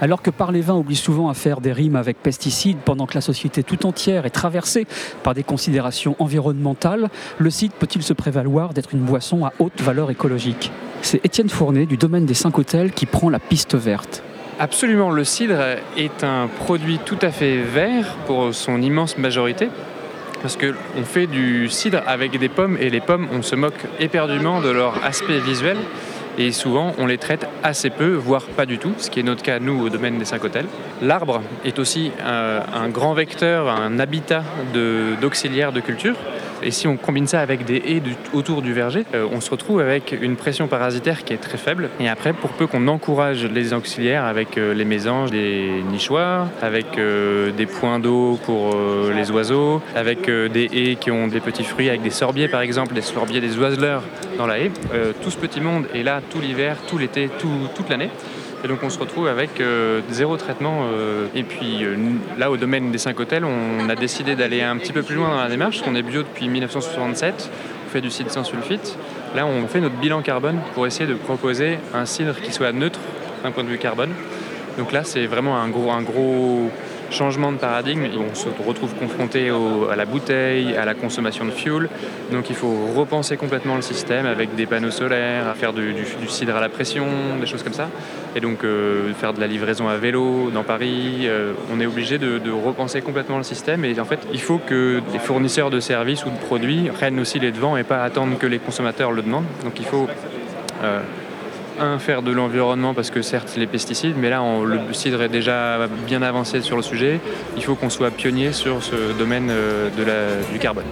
Alors que Parler Vin oublie souvent à faire des rimes avec pesticides pendant que la société tout entière est traversée par des considérations environnementales, le cidre peut-il se prévaloir d'être une boisson à haute valeur écologique? C'est Étienne Fournet du domaine des 5 hôtels qui prend la piste verte. Absolument, le cidre est un produit tout à fait vert pour son immense majorité. Parce qu'on fait du cidre avec des pommes et les pommes, on se moque éperdument de leur aspect visuel et souvent on les traite assez peu, voire pas du tout, ce qui est notre cas nous au domaine des 5 hôtels. L'arbre est aussi euh, un grand vecteur, un habitat d'auxiliaires de, culture. Et si on combine ça avec des haies autour du verger, euh, on se retrouve avec une pression parasitaire qui est très faible. Et après, pour peu qu'on encourage les auxiliaires avec euh, les mésanges, des nichoirs, avec des points d'eau pour les oiseaux, avec des haies qui ont des petits fruits, avec des sorbiers par exemple, des sorbiers des oiseleurs dans la haie, tout ce petit monde est là tout l'hiver, tout l'été, toute l'année. Et donc on se retrouve avec euh, zéro traitement. Euh, et puis euh, là, au domaine des 5 hôtels, on a décidé d'aller un petit peu plus loin dans la démarche, parce qu'on est bio depuis 1967, on fait du cidre sans sulfite. Là, on fait notre bilan carbone pour essayer de proposer un cidre qui soit neutre d'un point de vue carbone. Donc là, c'est vraiment un gros, un gros changement de paradigme. On se retrouve confronté à la bouteille, à la consommation de fuel. Donc il faut repenser complètement le système avec des panneaux solaires, faire du, cidre à la pression, des choses comme ça. Et donc euh, faire de la livraison à vélo dans Paris. Euh, on est obligé de, repenser complètement le système. Et en fait, il faut que les fournisseurs de services ou de produits prennent aussi les devants et pas attendre que les consommateurs le demandent. Donc il faut euh, un, faire de l'environnement parce que certes les pesticides, mais là le cidre est déjà bien avancé sur le sujet. Il faut qu'on soit pionnier sur ce domaine euh, du carbone.